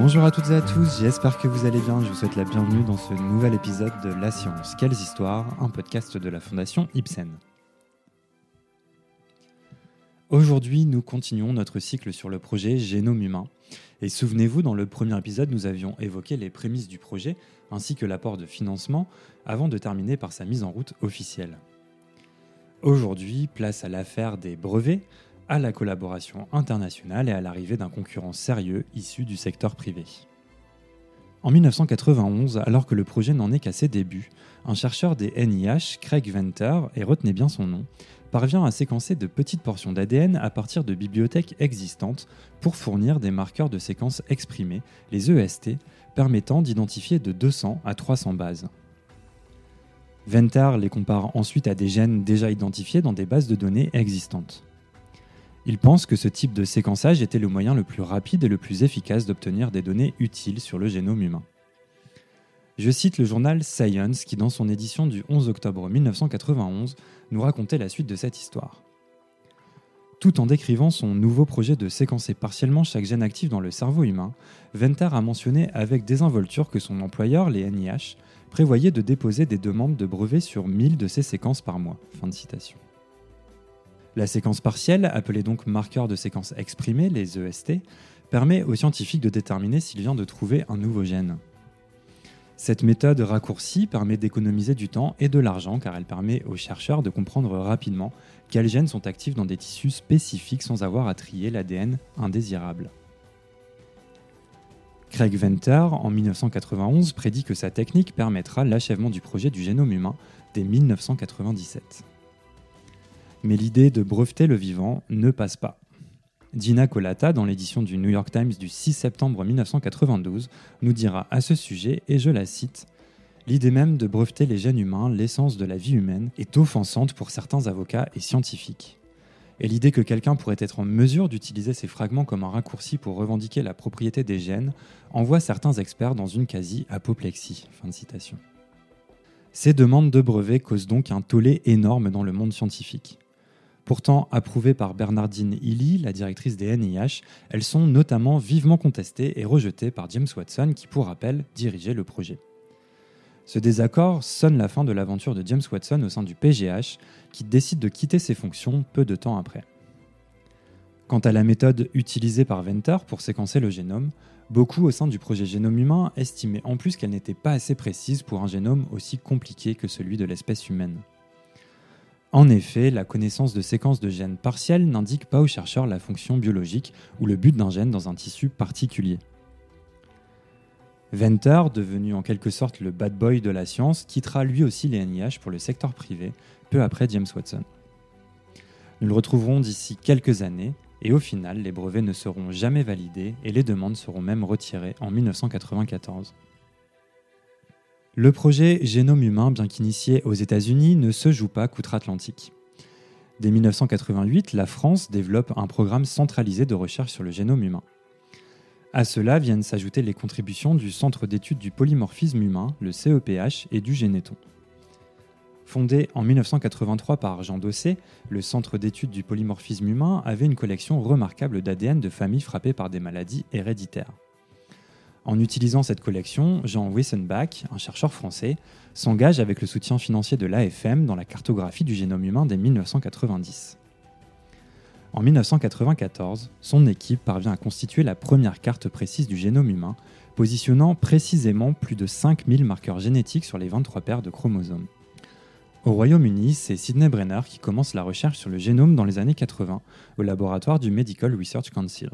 Bonjour à toutes et à tous, j'espère que vous allez bien. Je vous souhaite la bienvenue dans ce nouvel épisode de La Science, Quelles Histoires, un podcast de la Fondation Ibsen. Aujourd'hui, nous continuons notre cycle sur le projet Génome humain. Et souvenez-vous, dans le premier épisode, nous avions évoqué les prémices du projet ainsi que l'apport de financement avant de terminer par sa mise en route officielle. Aujourd'hui, place à l'affaire des brevets, à la collaboration internationale et à l'arrivée d'un concurrent sérieux issu du secteur privé. En 1991, alors que le projet n'en est qu'à ses débuts, un chercheur des NIH, Craig Venter, et retenez bien son nom, parvient à séquencer de petites portions d'ADN à partir de bibliothèques existantes pour fournir des marqueurs de séquences exprimées, les EST, permettant d'identifier de 200 à 300 bases. Venter les compare ensuite à des gènes déjà identifiés dans des bases de données existantes. Il pense que ce type de séquençage était le moyen le plus rapide et le plus efficace d'obtenir des données utiles sur le génome humain. Je cite le journal Science qui, dans son édition du 11 octobre 1991, nous racontait la suite de cette histoire. Tout en décrivant son nouveau projet de séquencer partiellement chaque gène actif dans le cerveau humain, Venter a mentionné avec désinvolture que son employeur, les NIH, prévoyait de déposer des demandes de brevets sur 1000 de ces séquences par mois. Fin de citation. La séquence partielle, appelée donc marqueur de séquence exprimée, les EST, permet aux scientifiques de déterminer s'il vient de trouver un nouveau gène. Cette méthode raccourcie permet d'économiser du temps et de l'argent car elle permet aux chercheurs de comprendre rapidement quels gènes sont actifs dans des tissus spécifiques sans avoir à trier l'ADN indésirable. Craig Venter, en 1991, prédit que sa technique permettra l'achèvement du projet du génome humain dès 1997 mais l'idée de breveter le vivant ne passe pas. Dina Colata, dans l'édition du New York Times du 6 septembre 1992, nous dira à ce sujet, et je la cite, L'idée même de breveter les gènes humains, l'essence de la vie humaine, est offensante pour certains avocats et scientifiques. Et l'idée que quelqu'un pourrait être en mesure d'utiliser ces fragments comme un raccourci pour revendiquer la propriété des gènes envoie certains experts dans une quasi-apoplexie. Ces demandes de brevets causent donc un tollé énorme dans le monde scientifique. Pourtant approuvées par Bernardine Illy, la directrice des NIH, elles sont notamment vivement contestées et rejetées par James Watson qui, pour rappel, dirigeait le projet. Ce désaccord sonne la fin de l'aventure de James Watson au sein du PGH, qui décide de quitter ses fonctions peu de temps après. Quant à la méthode utilisée par Venter pour séquencer le génome, beaucoup au sein du projet Génome humain estimaient en plus qu'elle n'était pas assez précise pour un génome aussi compliqué que celui de l'espèce humaine. En effet, la connaissance de séquences de gènes partielles n'indique pas aux chercheurs la fonction biologique ou le but d'un gène dans un tissu particulier. Venter, devenu en quelque sorte le bad boy de la science, quittera lui aussi les NIH pour le secteur privé, peu après James Watson. Nous le retrouverons d'ici quelques années, et au final, les brevets ne seront jamais validés et les demandes seront même retirées en 1994. Le projet Génome humain, bien qu'initié aux États-Unis, ne se joue pas qu'outre-Atlantique. Dès 1988, la France développe un programme centralisé de recherche sur le génome humain. À cela viennent s'ajouter les contributions du Centre d'études du polymorphisme humain, le CEPH, et du Généton. Fondé en 1983 par Jean Dossé, le Centre d'études du polymorphisme humain avait une collection remarquable d'ADN de familles frappées par des maladies héréditaires. En utilisant cette collection, Jean Wissenbach, un chercheur français, s'engage avec le soutien financier de l'AFM dans la cartographie du génome humain dès 1990. En 1994, son équipe parvient à constituer la première carte précise du génome humain, positionnant précisément plus de 5000 marqueurs génétiques sur les 23 paires de chromosomes. Au Royaume-Uni, c'est Sidney Brenner qui commence la recherche sur le génome dans les années 80 au laboratoire du Medical Research Council.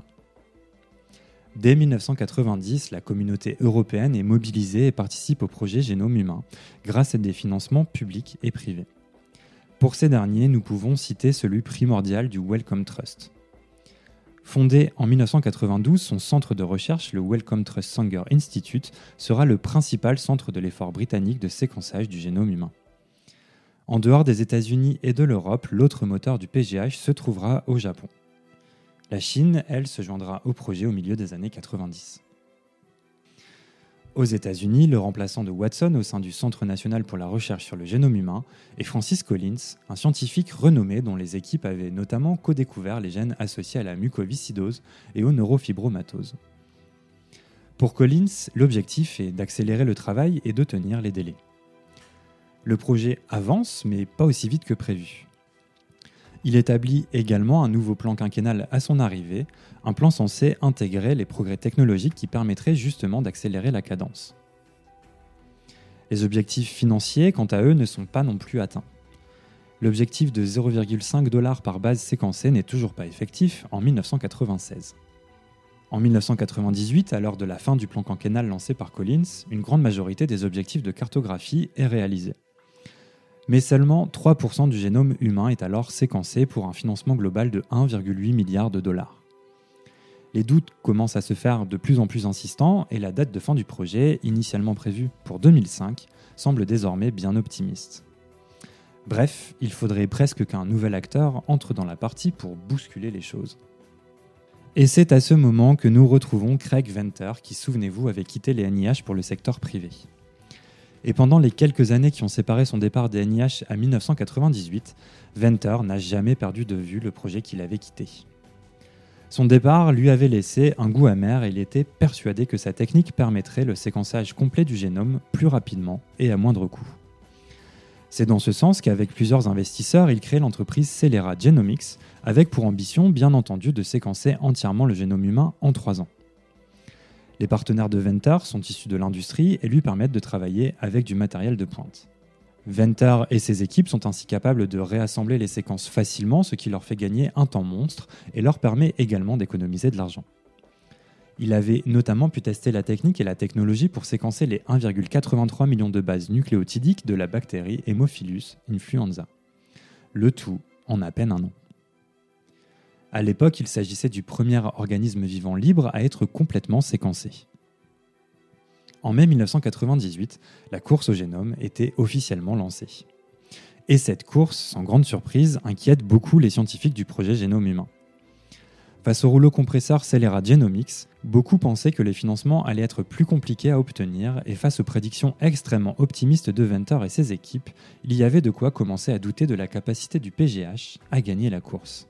Dès 1990, la communauté européenne est mobilisée et participe au projet Génome humain, grâce à des financements publics et privés. Pour ces derniers, nous pouvons citer celui primordial du Wellcome Trust. Fondé en 1992, son centre de recherche, le Wellcome Trust Sanger Institute, sera le principal centre de l'effort britannique de séquençage du génome humain. En dehors des États-Unis et de l'Europe, l'autre moteur du PGH se trouvera au Japon. La Chine, elle, se joindra au projet au milieu des années 90. Aux États-Unis, le remplaçant de Watson au sein du Centre national pour la recherche sur le génome humain est Francis Collins, un scientifique renommé dont les équipes avaient notamment co-découvert les gènes associés à la mucoviscidose et aux neurofibromatoses. Pour Collins, l'objectif est d'accélérer le travail et de tenir les délais. Le projet avance, mais pas aussi vite que prévu. Il établit également un nouveau plan quinquennal à son arrivée, un plan censé intégrer les progrès technologiques qui permettraient justement d'accélérer la cadence. Les objectifs financiers, quant à eux, ne sont pas non plus atteints. L'objectif de 0,5 dollars par base séquencée n'est toujours pas effectif en 1996. En 1998, à l'heure de la fin du plan quinquennal lancé par Collins, une grande majorité des objectifs de cartographie est réalisée mais seulement 3% du génome humain est alors séquencé pour un financement global de 1,8 milliard de dollars. Les doutes commencent à se faire de plus en plus insistants et la date de fin du projet, initialement prévue pour 2005, semble désormais bien optimiste. Bref, il faudrait presque qu'un nouvel acteur entre dans la partie pour bousculer les choses. Et c'est à ce moment que nous retrouvons Craig Venter qui, souvenez-vous, avait quitté les NIH pour le secteur privé. Et pendant les quelques années qui ont séparé son départ des NIH à 1998, Venter n'a jamais perdu de vue le projet qu'il avait quitté. Son départ lui avait laissé un goût amer et il était persuadé que sa technique permettrait le séquençage complet du génome plus rapidement et à moindre coût. C'est dans ce sens qu'avec plusieurs investisseurs, il crée l'entreprise Celera Genomics, avec pour ambition bien entendu de séquencer entièrement le génome humain en trois ans. Les partenaires de Venter sont issus de l'industrie et lui permettent de travailler avec du matériel de pointe. Venter et ses équipes sont ainsi capables de réassembler les séquences facilement, ce qui leur fait gagner un temps monstre et leur permet également d'économiser de l'argent. Il avait notamment pu tester la technique et la technologie pour séquencer les 1,83 millions de bases nucléotidiques de la bactérie Haemophilus influenza. Le tout en à peine un an. À l'époque, il s'agissait du premier organisme vivant libre à être complètement séquencé. En mai 1998, la course au génome était officiellement lancée. Et cette course, sans grande surprise, inquiète beaucoup les scientifiques du projet Génome humain. Face au rouleau compresseur Celera Genomics, beaucoup pensaient que les financements allaient être plus compliqués à obtenir et face aux prédictions extrêmement optimistes de Venter et ses équipes, il y avait de quoi commencer à douter de la capacité du PGH à gagner la course.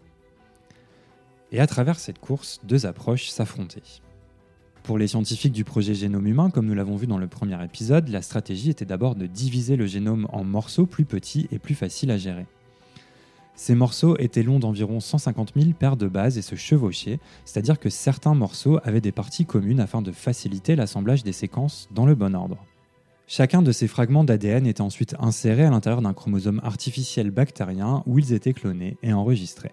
Et à travers cette course, deux approches s'affrontaient. Pour les scientifiques du projet Génome humain, comme nous l'avons vu dans le premier épisode, la stratégie était d'abord de diviser le génome en morceaux plus petits et plus faciles à gérer. Ces morceaux étaient longs d'environ 150 000 paires de bases et se chevauchaient, c'est-à-dire que certains morceaux avaient des parties communes afin de faciliter l'assemblage des séquences dans le bon ordre. Chacun de ces fragments d'ADN était ensuite inséré à l'intérieur d'un chromosome artificiel bactérien où ils étaient clonés et enregistrés.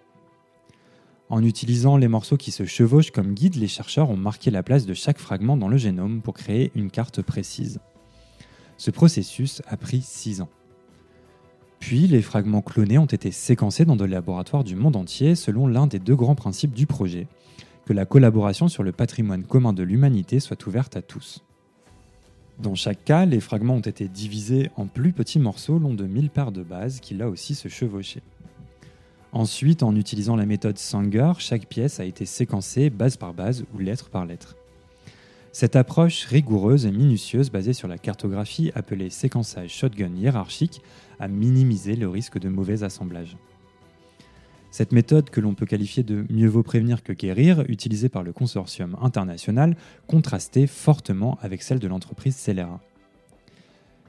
En utilisant les morceaux qui se chevauchent comme guide, les chercheurs ont marqué la place de chaque fragment dans le génome pour créer une carte précise. Ce processus a pris 6 ans. Puis, les fragments clonés ont été séquencés dans des laboratoires du monde entier selon l'un des deux grands principes du projet, que la collaboration sur le patrimoine commun de l'humanité soit ouverte à tous. Dans chaque cas, les fragments ont été divisés en plus petits morceaux longs de 1000 paires de bases qui là aussi se chevauchaient. Ensuite, en utilisant la méthode Sanger, chaque pièce a été séquencée base par base ou lettre par lettre. Cette approche rigoureuse et minutieuse basée sur la cartographie appelée séquençage shotgun hiérarchique a minimisé le risque de mauvais assemblage. Cette méthode, que l'on peut qualifier de mieux vaut prévenir que guérir, utilisée par le consortium international, contrastait fortement avec celle de l'entreprise Celera.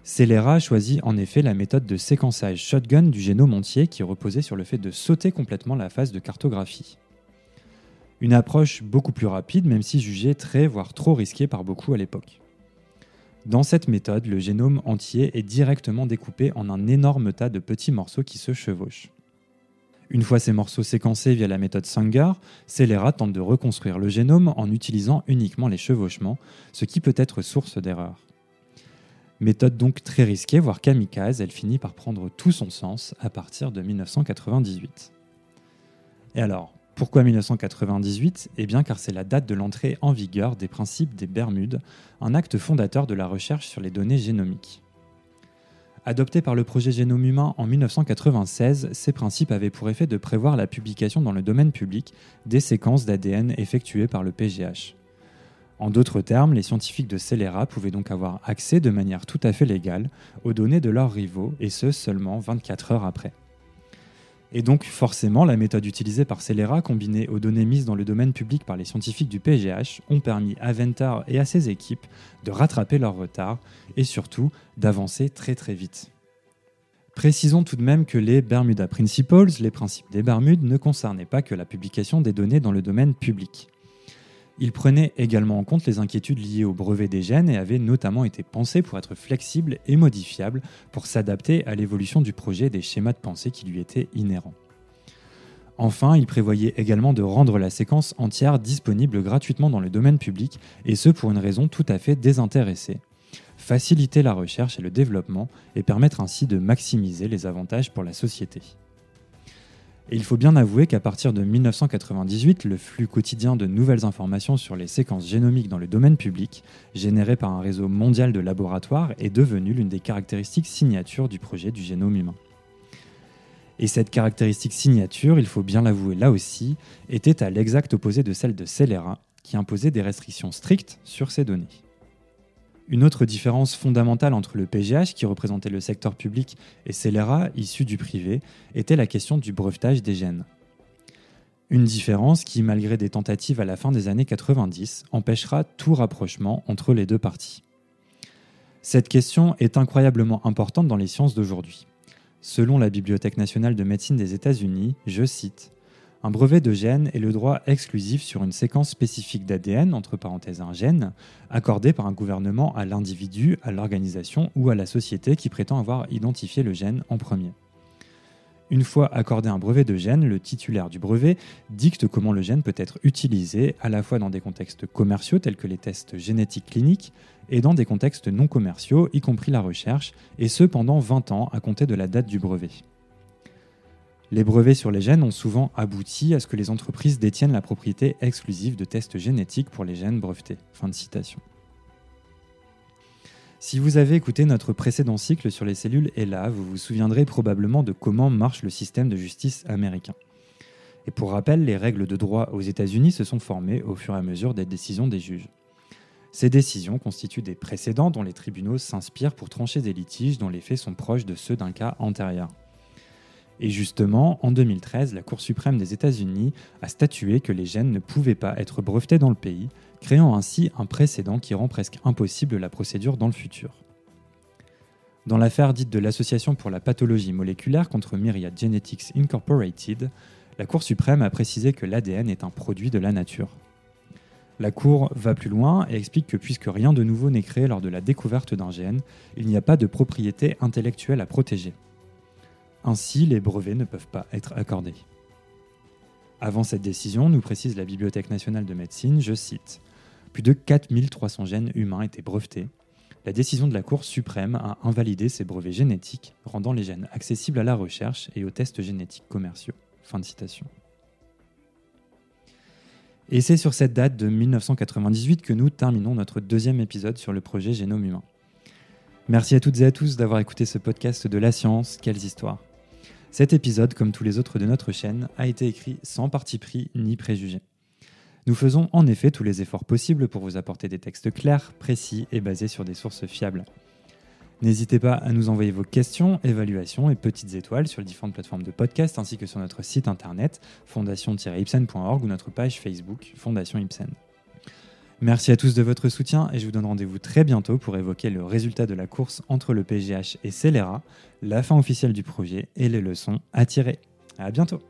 Celera choisit en effet la méthode de séquençage shotgun du génome entier qui reposait sur le fait de sauter complètement la phase de cartographie. Une approche beaucoup plus rapide, même si jugée très voire trop risquée par beaucoup à l'époque. Dans cette méthode, le génome entier est directement découpé en un énorme tas de petits morceaux qui se chevauchent. Une fois ces morceaux séquencés via la méthode Sanger, Celera tente de reconstruire le génome en utilisant uniquement les chevauchements, ce qui peut être source d'erreurs. Méthode donc très risquée, voire kamikaze, elle finit par prendre tout son sens à partir de 1998. Et alors, pourquoi 1998 Eh bien car c'est la date de l'entrée en vigueur des principes des Bermudes, un acte fondateur de la recherche sur les données génomiques. Adopté par le projet Génome Humain en 1996, ces principes avaient pour effet de prévoir la publication dans le domaine public des séquences d'ADN effectuées par le PGH. En d'autres termes, les scientifiques de Celera pouvaient donc avoir accès de manière tout à fait légale aux données de leurs rivaux, et ce seulement 24 heures après. Et donc forcément, la méthode utilisée par Celera, combinée aux données mises dans le domaine public par les scientifiques du PGH, ont permis à Ventar et à ses équipes de rattraper leur retard et surtout d'avancer très très vite. Précisons tout de même que les Bermuda Principles, les principes des Bermudes, ne concernaient pas que la publication des données dans le domaine public. Ils prenaient également en compte les inquiétudes liées au brevet des gènes et avaient notamment été pensés pour être flexibles et modifiables pour s'adapter à l'évolution du projet et des schémas de pensée qui lui étaient inhérents. Enfin, ils prévoyaient également de rendre la séquence entière disponible gratuitement dans le domaine public, et ce pour une raison tout à fait désintéressée. Faciliter la recherche et le développement et permettre ainsi de maximiser les avantages pour la société. Et il faut bien avouer qu'à partir de 1998, le flux quotidien de nouvelles informations sur les séquences génomiques dans le domaine public, généré par un réseau mondial de laboratoires, est devenu l'une des caractéristiques signatures du projet du génome humain. Et cette caractéristique signature, il faut bien l'avouer là aussi, était à l'exact opposé de celle de Celera, qui imposait des restrictions strictes sur ces données. Une autre différence fondamentale entre le PGH, qui représentait le secteur public, et Celera, issu du privé, était la question du brevetage des gènes. Une différence qui, malgré des tentatives à la fin des années 90, empêchera tout rapprochement entre les deux parties. Cette question est incroyablement importante dans les sciences d'aujourd'hui. Selon la Bibliothèque nationale de médecine des États-Unis, je cite, un brevet de gène est le droit exclusif sur une séquence spécifique d'ADN, entre parenthèses un gène, accordé par un gouvernement à l'individu, à l'organisation ou à la société qui prétend avoir identifié le gène en premier. Une fois accordé un brevet de gène, le titulaire du brevet dicte comment le gène peut être utilisé à la fois dans des contextes commerciaux tels que les tests génétiques cliniques et dans des contextes non commerciaux, y compris la recherche, et ce pendant 20 ans à compter de la date du brevet. Les brevets sur les gènes ont souvent abouti à ce que les entreprises détiennent la propriété exclusive de tests génétiques pour les gènes brevetés. Fin de citation. Si vous avez écouté notre précédent cycle sur les cellules ELA, vous vous souviendrez probablement de comment marche le système de justice américain. Et pour rappel, les règles de droit aux États-Unis se sont formées au fur et à mesure des décisions des juges. Ces décisions constituent des précédents dont les tribunaux s'inspirent pour trancher des litiges dont les faits sont proches de ceux d'un cas antérieur. Et justement, en 2013, la Cour suprême des États-Unis a statué que les gènes ne pouvaient pas être brevetés dans le pays, créant ainsi un précédent qui rend presque impossible la procédure dans le futur. Dans l'affaire dite de l'Association pour la pathologie moléculaire contre Myriad Genetics Incorporated, la Cour suprême a précisé que l'ADN est un produit de la nature. La Cour va plus loin et explique que puisque rien de nouveau n'est créé lors de la découverte d'un gène, il n'y a pas de propriété intellectuelle à protéger. Ainsi, les brevets ne peuvent pas être accordés. Avant cette décision, nous précise la Bibliothèque nationale de médecine, je cite, Plus de 4300 gènes humains étaient brevetés. La décision de la Cour suprême a invalidé ces brevets génétiques, rendant les gènes accessibles à la recherche et aux tests génétiques commerciaux. Fin de citation. Et c'est sur cette date de 1998 que nous terminons notre deuxième épisode sur le projet Génome Humain. Merci à toutes et à tous d'avoir écouté ce podcast de la science, quelles histoires. Cet épisode, comme tous les autres de notre chaîne, a été écrit sans parti pris ni préjugé. Nous faisons en effet tous les efforts possibles pour vous apporter des textes clairs, précis et basés sur des sources fiables. N'hésitez pas à nous envoyer vos questions, évaluations et petites étoiles sur les différentes plateformes de podcast ainsi que sur notre site internet fondation-ipsen.org ou notre page Facebook Fondation Ipsen. Merci à tous de votre soutien et je vous donne rendez-vous très bientôt pour évoquer le résultat de la course entre le PGH et Celera, la fin officielle du projet et les leçons à tirer. À bientôt!